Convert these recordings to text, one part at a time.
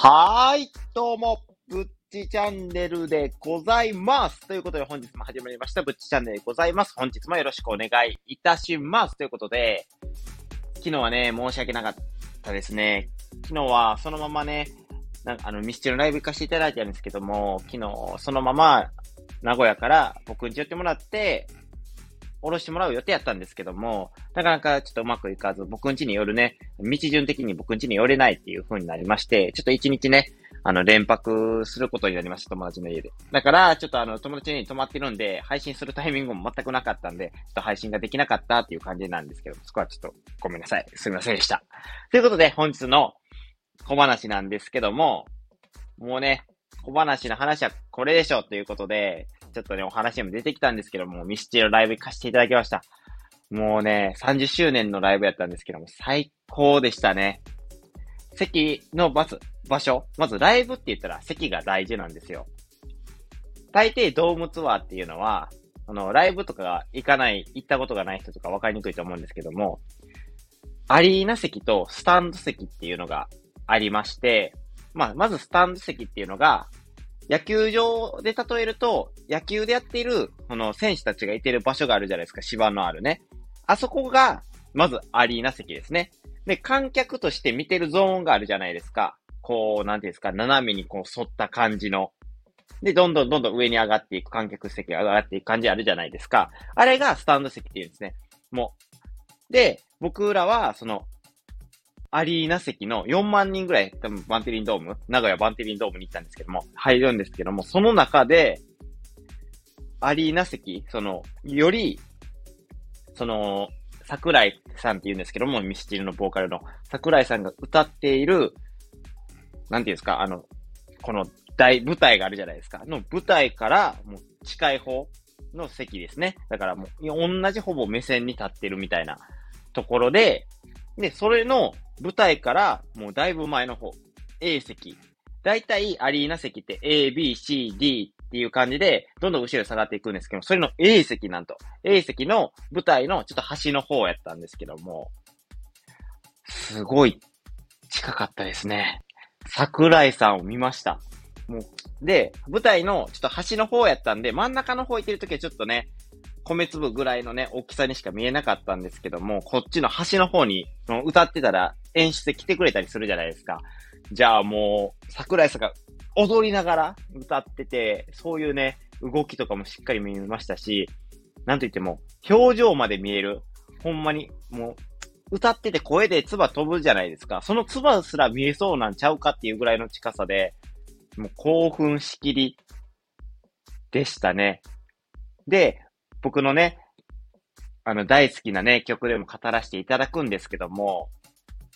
はーい、どうも、ぶっちチャンネルでございます。ということで本日も始まりました、ぶっちチャンネルでございます。本日もよろしくお願いいたします。ということで、昨日はね、申し訳なかったですね。昨日はそのままね、なんかあの、ミスチルのライブ行かせていただいたんですけども、昨日そのまま名古屋から僕に寄ってもらって、降ろしてもらう予定やったんですけども、なかなかちょっとうまくいかず、僕ん家によるね、道順的に僕ん家に寄れないっていう風になりまして、ちょっと一日ね、あの、連泊することになりました、友達の家で。だから、ちょっとあの、友達に泊まってるんで、配信するタイミングも全くなかったんで、ちょっと配信ができなかったっていう感じなんですけど、そこはちょっとごめんなさい。すみませんでした。ということで、本日の小話なんですけども、もうね、小話の話はこれでしょということで、ちょっとね、お話にも出てきたんですけども、ミスチルライブ行かせていただきました。もうね、30周年のライブやったんですけども、最高でしたね。席のバス、場所。まずライブって言ったら席が大事なんですよ。大抵ドームツアーっていうのは、あの、ライブとか行かない、行ったことがない人とか分かりにくいと思うんですけども、アリーナ席とスタンド席っていうのがありまして、まあ、まずスタンド席っていうのが、野球場で例えると、野球でやっている、この選手たちがいてる場所があるじゃないですか、芝のあるね。あそこが、まずアリーナ席ですね。で、観客として見てるゾーンがあるじゃないですか。こう、なんていうんですか、斜めにこう沿った感じの。で、どんどんどんどん上に上がっていく、観客席が上がっていく感じあるじゃないですか。あれがスタンド席っていうんですね。もう。で、僕らは、その、アリーナ席の4万人ぐらい、多分バンテリンドーム、名古屋バンテリンドームに行ったんですけども、入るんですけども、その中で、アリーナ席、その、より、その、桜井さんって言うんですけども、ミスチルのボーカルの桜井さんが歌っている、なんていうんですか、あの、この大舞台があるじゃないですか。の舞台からもう近い方の席ですね。だからもう同じほぼ目線に立ってるみたいなところで、で、それの舞台からもうだいぶ前の方、A 席。だいたいアリーナ席って A, B, C, D っていう感じで、どんどん後ろに下がっていくんですけど、それの A 席なんと。A 席の舞台のちょっと端の方やったんですけども、すごい近かったですね。桜井さんを見ました。もう、で、舞台のちょっと端の方やったんで、真ん中の方行ってる時はちょっとね、米粒ぐらいのね、大きさにしか見えなかったんですけども、こっちの端の方に歌ってたら演出で来てくれたりするじゃないですか。じゃあもう、桜井さんが踊りながら歌ってて、そういうね、動きとかもしっかり見ましたし、なんといっても、表情まで見える。ほんまに、もう、歌ってて声で唾飛ぶじゃないですか。その唾すら見えそうなんちゃうかっていうぐらいの近さで、もう興奮しきりでしたね。で、僕のね、あの、大好きなね、曲でも語らせていただくんですけども、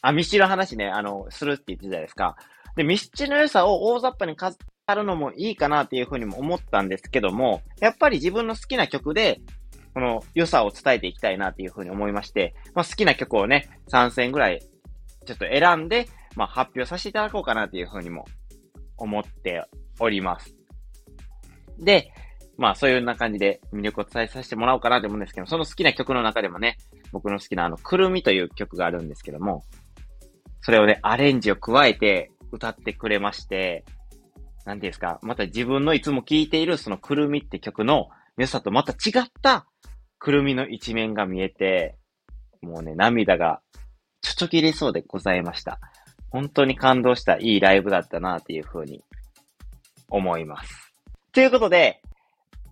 あ、ミスチの話ね、あの、するって言ってたじゃないですか。で、ミスチルの良さを大雑把に語るのもいいかなっていうふうにも思ったんですけども、やっぱり自分の好きな曲で、この良さを伝えていきたいなっていうふうに思いまして、まあ、好きな曲をね、3選ぐらい、ちょっと選んで、まあ、発表させていただこうかなっていうふうにも思っております。で、まあそういうような感じで魅力を伝えさせてもらおうかなと思うんですけど、その好きな曲の中でもね、僕の好きなあの、くるみという曲があるんですけども、それをね、アレンジを加えて歌ってくれまして、なんですか、また自分のいつも聴いているそのくるみって曲の良さとまた違ったくるみの一面が見えて、もうね、涙がちょちょ切れそうでございました。本当に感動したいいライブだったなっていうふうに思います。ということで、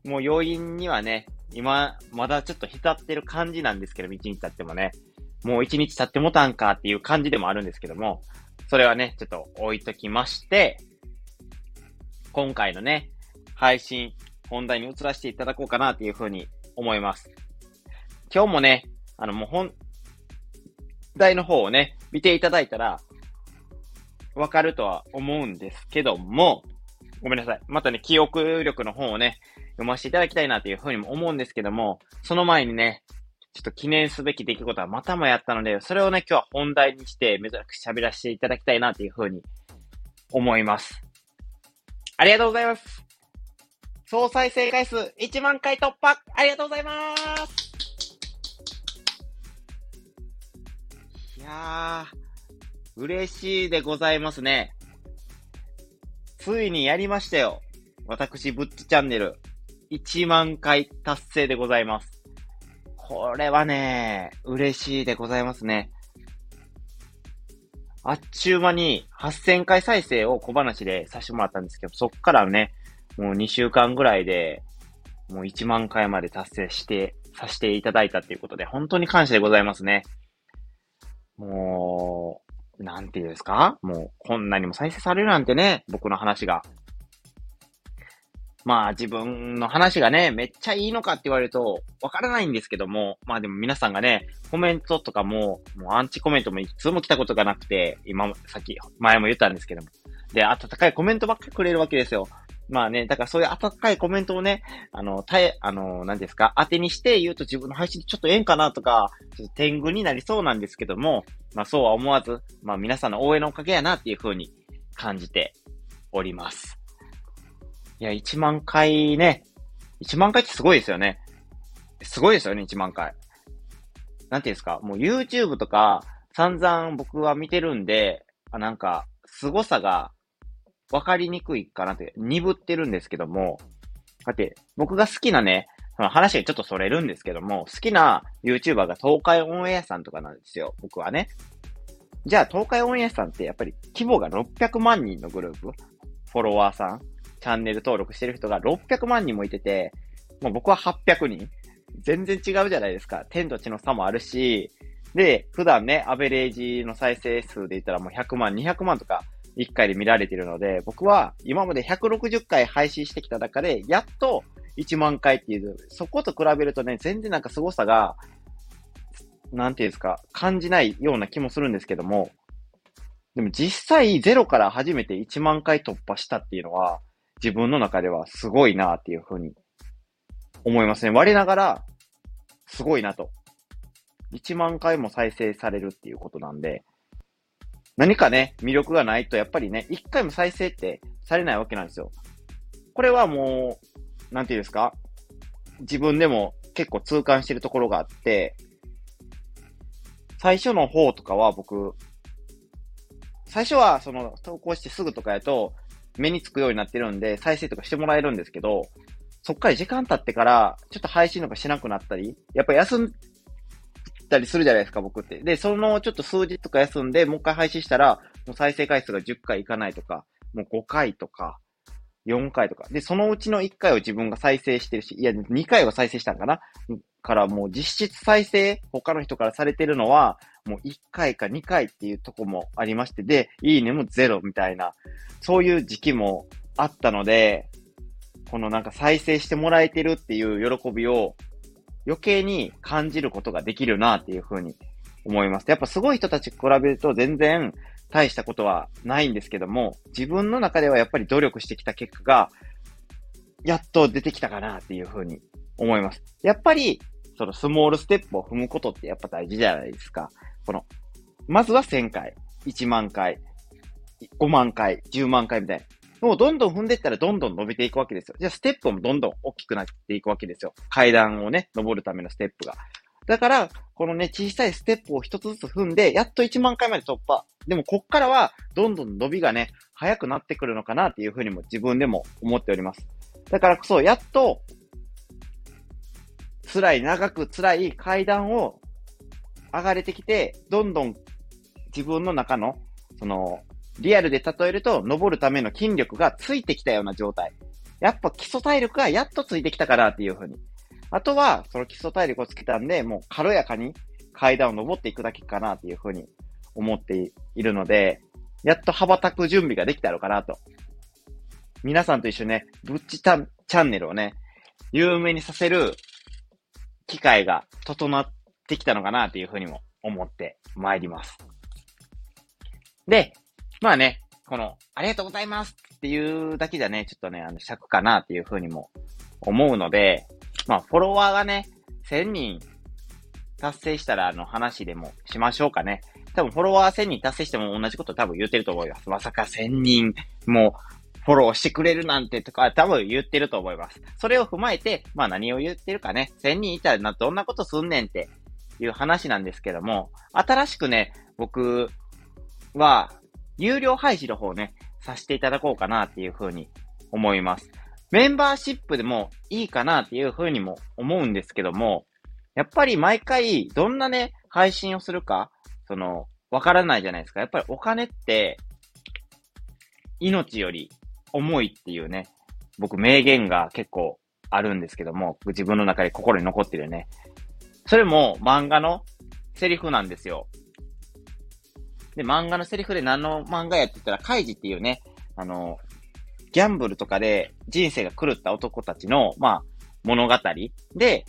もう要因にはね、今、まだちょっと浸ってる感じなんですけど、一日経ってもね、もう一日経ってもたんかっていう感じでもあるんですけども、それはね、ちょっと置いときまして、今回のね、配信、本題に移らせていただこうかなっていうふうに思います。今日もね、あのもう本題の方をね、見ていただいたら、わかるとは思うんですけども、ごめんなさい。またね、記憶力の本をね、読ませていただきたいなというふうにも思うんですけども、その前にね、ちょっと記念すべき出来事はまたもやったので、それをね、今日は本題にして珍しく喋らせていただきたいなというふうに思います。ありがとうございます。総再生回数1万回突破ありがとうございますいやー、嬉しいでございますね。ついにやりましたよ。私、ぶっちチャンネル。1万回達成でございます。これはね、嬉しいでございますね。あっちゅう間に8000回再生を小話でさせてもらったんですけど、そっからね、もう2週間ぐらいで、もう1万回まで達成して、させていただいたっていうことで、本当に感謝でございますね。もう、なんていうんですか？もう、こんなにも再生されるなんてね、僕の話が。まあ自分の話がね、めっちゃいいのかって言われると、わからないんですけども、まあでも皆さんがね、コメントとかも、もうアンチコメントもいつも来たことがなくて、今も、さっき、前も言ったんですけども。で、温かいコメントばっかりくれるわけですよ。まあね、だからそういう温かいコメントをね、あの、たえ、あの、何ですか、当てにして言うと自分の配信ちょっとええんかなとか、ちょっと天狗になりそうなんですけども、まあそうは思わず、まあ皆さんの応援のおかげやなっていう風に感じております。いや、1万回ね。1万回ってすごいですよね。すごいですよね、1万回。なんていうんですか、もう YouTube とか散々僕は見てるんで、あ、なんか、凄さが分かりにくいかなって、鈍ってるんですけども、だって、僕が好きなね、その話がちょっとそれるんですけども、好きな YouTuber が東海オンエアさんとかなんですよ、僕はね。じゃあ、東海オンエアさんってやっぱり規模が600万人のグループ、フォロワーさん、チャンネル登録してる人が600万人もいてて、もう僕は800人。全然違うじゃないですか。天と地の差もあるし、で、普段ね、アベレージの再生数で言ったらもう100万、200万とか1回で見られてるので、僕は今まで160回配信してきた中で、やっと1万回っていう、そこと比べるとね、全然なんか凄さが、なんていうんですか、感じないような気もするんですけども、でも実際ゼロから初めて1万回突破したっていうのは、自分の中ではすごいなっていうふうに思いますね。我ながら、すごいなと。1万回も再生されるっていうことなんで、何かね、魅力がないと、やっぱりね、1回も再生ってされないわけなんですよ。これはもう、なんていうんですか？自分でも結構痛感してるところがあって、最初の方とかは僕、最初はその投稿してすぐとかやと、目につくようになってるんで、再生とかしてもらえるんですけど、そっから時間経ってから、ちょっと配信とかしなくなったり、やっぱ休んだりするじゃないですか、僕って。で、そのちょっと数日とか休んで、もう一回配信したら、もう再生回数が10回いかないとか、もう5回とか、4回とか。で、そのうちの1回を自分が再生してるし、いや、2回は再生したんかな？からもう実質再生、他の人からされてるのは、もう1回か2回っていうとこもありまして、で、いいねもゼロみたいな、そういう時期もあったので、このなんか再生してもらえてるっていう喜びを余計に感じることができるなっていうふうに思います。やっぱすごい人たち比べると全然大したことはないんですけども、自分の中ではやっぱり努力してきた結果が、やっと出てきたかなっていうふうに思います。やっぱり、そのスモールステップを踏むことってやっぱ大事じゃないですか。この、まずは1000回、1万回、5万回、10万回みたいな。もうどんどん踏んでいったらどんどん伸びていくわけですよ。じゃあステップもどんどん大きくなっていくわけですよ。階段をね、登るためのステップが。だから、このね、小さいステップを一つずつ踏んで、やっと1万回まで突破。でも、こっからは、どんどん伸びがね、早くなってくるのかなっていうふうにも自分でも思っております。だからこそ、やっと、辛い、長く辛い階段を上がれてきて、どんどん自分の中の、その、リアルで例えると、登るための筋力がついてきたような状態。やっぱ基礎体力がやっとついてきたかなっていうふうに。あとは、その基礎体力をつけたんで、もう軽やかに階段を登っていくだけかなっていうふうに思っているので、やっと羽ばたく準備ができたのかなと。皆さんと一緒にね、ぶっちたチャンネルをね、有名にさせる機会が整ってきたのかなっていうふうにも思って参ります。で、まあね、この、ありがとうございますっていうだけじゃね、ちょっとね、あの、尺かなっていうふうにも思うので、まあ、フォロワーがね、1000人達成したら、あの、話でもしましょうかね。多分、フォロワー1000人達成しても同じこと多分言ってると思います。まさか1000人もフォローしてくれるなんてとか、多分言ってると思います。それを踏まえて、まあ何を言ってるかね、1000人いたらな、どんなことすんねんっていう話なんですけども、新しくね、僕は、有料配信の方ね、させていただこうかなっていうふうに思います。メンバーシップでもいいかなっていうふうにも思うんですけども、やっぱり毎回どんなね、配信をするか、その、わからないじゃないですか。やっぱりお金って、命より重いっていうね、僕名言が結構あるんですけども、自分の中で心に残ってるよね。それも漫画のセリフなんですよ。で、漫画のセリフで何の漫画やって言ったら、カイジっていうね、あの、ギャンブルとかで人生が狂った男たちの、まあ、物語で、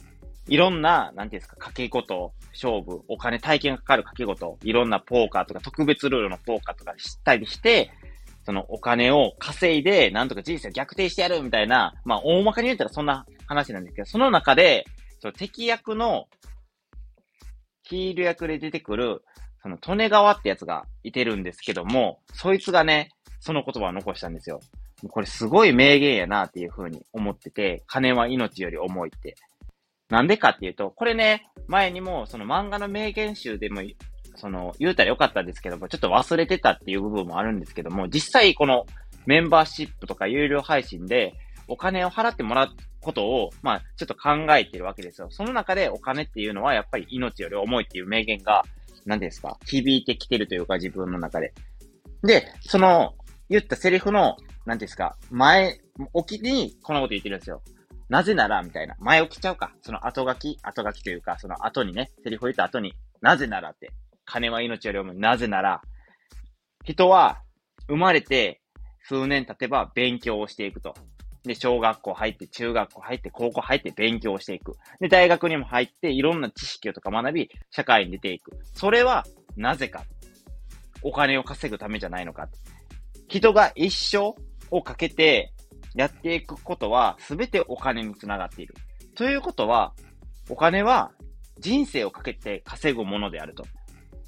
いろんな、なんていうんですか、掛け事、勝負、お金、体験がかかる掛け事、いろんなポーカーとか特別ルールのポーカーとか知ったりして、そのお金を稼いで、なんとか人生を逆転してやるみたいな、まあ、大まかに言ったらそんな話なんですけど、その中で、その敵役の、ヒール役で出てくる、その、利根川ってやつがいてるんですけども、そいつがね、その言葉を残したんですよ。これすごい名言やなっていう風に思ってて、金は命より重いって。なんでかっていうと、これね、前にもその漫画の名言集でも、その、言うたらよかったですけども、ちょっと忘れてたっていう部分もあるんですけども、実際このメンバーシップとか有料配信でお金を払ってもらうことを、まあ、ちょっと考えてるわけですよ。その中でお金っていうのはやっぱり命より重いっていう名言が、何ですか響いてきてるというか自分の中で。で、その、言ったセリフのなんですか、前、置きにこのこと言ってるんですよ。なぜなら、みたいな。前置きちゃうか。その後書き、後書きというか、その後にね、セリフを言った後に、なぜならって。金は命よりもなぜなら、人は生まれて数年経てば勉強をしていくと。で、小学校入って、中学校入って、高校入って勉強していく。で、大学にも入って、いろんな知識をとか学び、社会に出ていく。それは、なぜか。お金を稼ぐためじゃないのか。人が一生をかけてやっていくことは全てお金につながっている。ということは、お金は人生をかけて稼ぐものであると。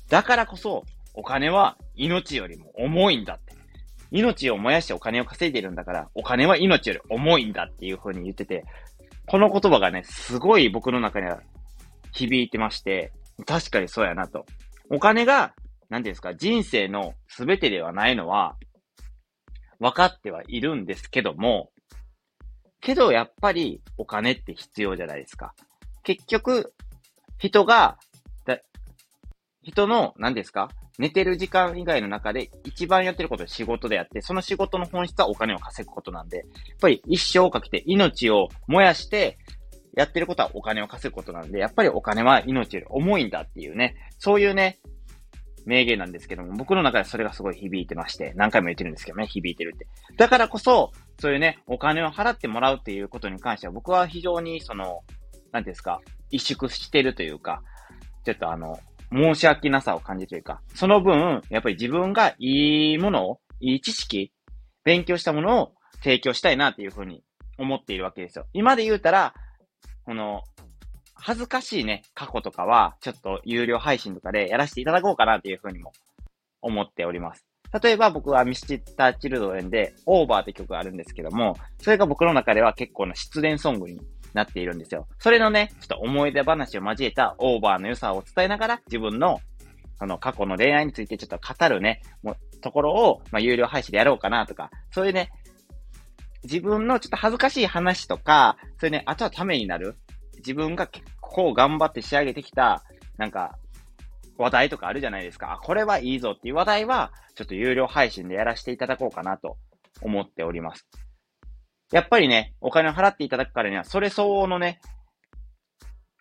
だからこそ、お金は命よりも重いんだって。命を燃やしてお金を稼いでるんだから、お金は命より重いんだっていう風に言ってて、この言葉がね、すごい僕の中には響いてまして、確かにそうやなと。お金が、何ですか、人生の全てではないのは、分かってはいるんですけども、けどやっぱりお金って必要じゃないですか。結局、人が、人の、何ですか寝てる時間以外の中で一番やってることは仕事であって、その仕事の本質はお金を稼ぐことなんで、やっぱり一生をかけて命を燃やしてやってることはお金を稼ぐことなんで、やっぱりお金は命より重いんだっていうね、そういうね、名言なんですけども、僕の中でそれがすごい響いてまして、何回も言ってるんですけどね、響いてるって。だからこそ、そういうね、お金を払ってもらうっていうことに関しては、僕は非常にその、なんですか、萎縮してるというか、ちょっとあの、申し訳なさを感じるというか、その分、やっぱり自分がいいものを、いい知識、勉強したものを提供したいなっていうふうに思っているわけですよ。今で言うたら、この、恥ずかしいね、過去とかは、ちょっと有料配信とかでやらせていただこうかなっていうふうにも思っております。例えば僕はミスチッターチルドレンで、オーバーって曲があるんですけども、それが僕の中では結構な失恋ソングになっているんですよ。それのね、ちょっと思い出話を交えたオーバーの良さを伝えながら、自分の、その過去の恋愛についてちょっと語るね、もうところを、まあ、有料配信でやろうかなとか、そういうね、自分のちょっと恥ずかしい話とか、そういうね、あとはためになる、自分が結構頑張って仕上げてきた、なんか、話題とかあるじゃないですか。あ、これはいいぞっていう話題は、ちょっと有料配信でやらせていただこうかなと思っております。やっぱりね、お金を払っていただくからには、それ相応のね、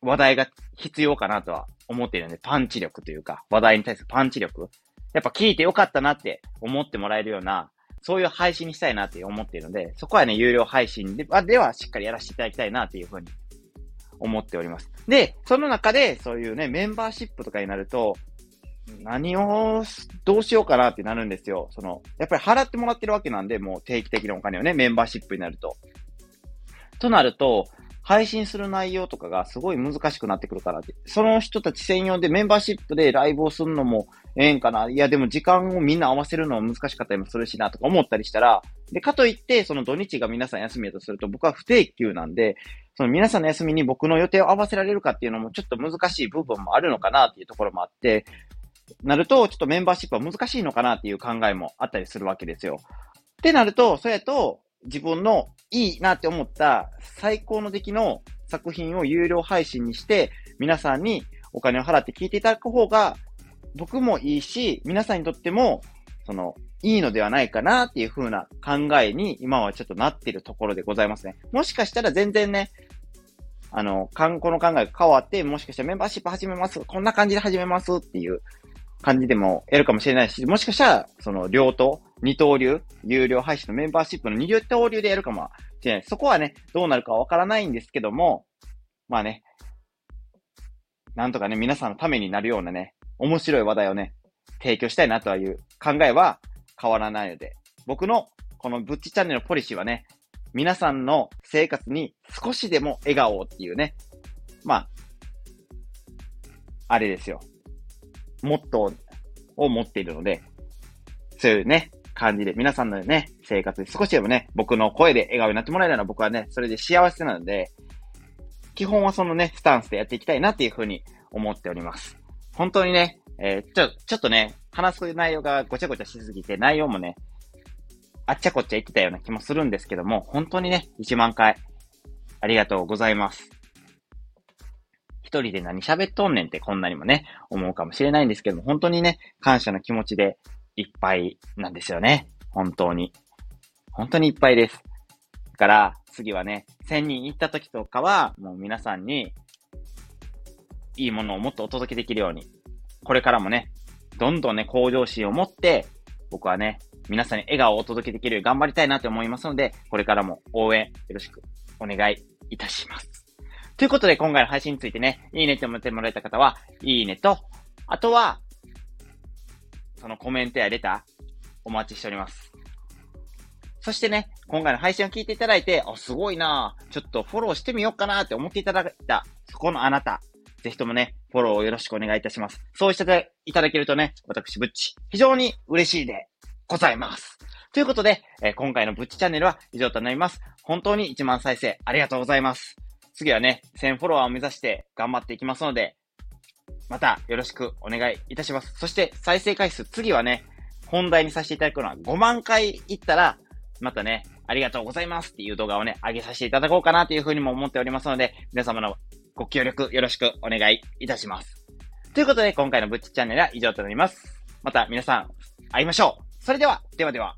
話題が必要かなとは思っているので、パンチ力というか、話題に対するパンチ力。やっぱ聞いてよかったなって思ってもらえるような、そういう配信にしたいなって思っているので、そこはね、有料配信でではしっかりやらせていただきたいなっていうふうに思っております。で、その中で、そういうね、メンバーシップとかになると、何を、どうしようかなってなるんですよ。その、やっぱり払ってもらってるわけなんで、もう定期的なお金をね、メンバーシップになると。となると、配信する内容とかがすごい難しくなってくるからって。その人たち専用でメンバーシップでライブをするのもええんかな。いや、でも時間をみんな合わせるのは難しかったりもするしなとか思ったりしたら、で、かといって、その土日が皆さん休みだとすると、僕は不定休なんで、その皆さんの休みに僕の予定を合わせられるかっていうのもちょっと難しい部分もあるのかなっていうところもあって、なると、ちょっとメンバーシップは難しいのかなっていう考えもあったりするわけですよ。ってなると、それと、自分のいいなって思った最高の出来の作品を有料配信にして、皆さんにお金を払って聞いていただく方が、僕もいいし、皆さんにとっても、その、いいのではないかなっていう風な考えに今はちょっとなってるところでございますね。もしかしたら全然ね、あの、観光の考えが変わって、もしかしたらメンバーシップ始めます。こんな感じで始めますっていう感じでもやるかもしれないし、もしかしたら、その、両党、二刀流、有料配信のメンバーシップの二刀流でやるかもしれない。そこはね、どうなるかわからないんですけども、まあね、なんとかね、皆さんのためになるようなね、面白い話題をね、提供したいなという考えは変わらないので、僕のこのブッチチャンネルのポリシーはね、皆さんの生活に少しでも笑顔っていうね、まあ、あれですよ。モットーを持っているので、そういうね、感じで、皆さんのね、生活に少しでもね、僕の声で笑顔になってもらえたら僕はね、それで幸せなので、基本はそのね、スタンスでやっていきたいなっていうふうに思っております。本当にね、えー、ちょ、ちょっとね、話す内容がごちゃごちゃしすぎて、内容もね、あっちゃこっちゃ言ってたような気もするんですけども、本当にね、1万回、ありがとうございます。一人で何喋っとんねんってこんなにもね、思うかもしれないんですけども、本当にね、感謝の気持ちでいっぱいなんですよね。本当に。本当にいっぱいです。だから、次はね、1000人行った時とかは、もう皆さんに、いいものをもっとお届けできるように、これからもね、どんどんね、向上心を持って、僕はね、皆さんに笑顔をお届けできるように頑張りたいなと思いますので、これからも応援よろしくお願いいたします。ということで、今回の配信についてね、いいねって思ってもらえた方は、いいねと、あとは、そのコメントやレター、お待ちしております。そしてね、今回の配信を聞いていただいて、あ、すごいなちょっとフォローしてみようかなって思っていただいた、そこのあなた、ぜひともね、フォローをよろしくお願いいたします。そうしていただけるとね、私、ブッチ、非常に嬉しいでございます。ということで、えー、今回のブッチチャンネルは以上となります。本当に1万再生ありがとうございます。次はね、1000フォロワーを目指して頑張っていきますので、またよろしくお願いいたします。そして再生回数、次はね、本題にさせていただくのは5万回いったら、またね、ありがとうございますっていう動画をね、上げさせていただこうかなというふうにも思っておりますので、皆様のご協力よろしくお願いいたします。ということで、今回のブッチチャンネルは以上となります。また皆さん、会いましょう。それでは、ではでは。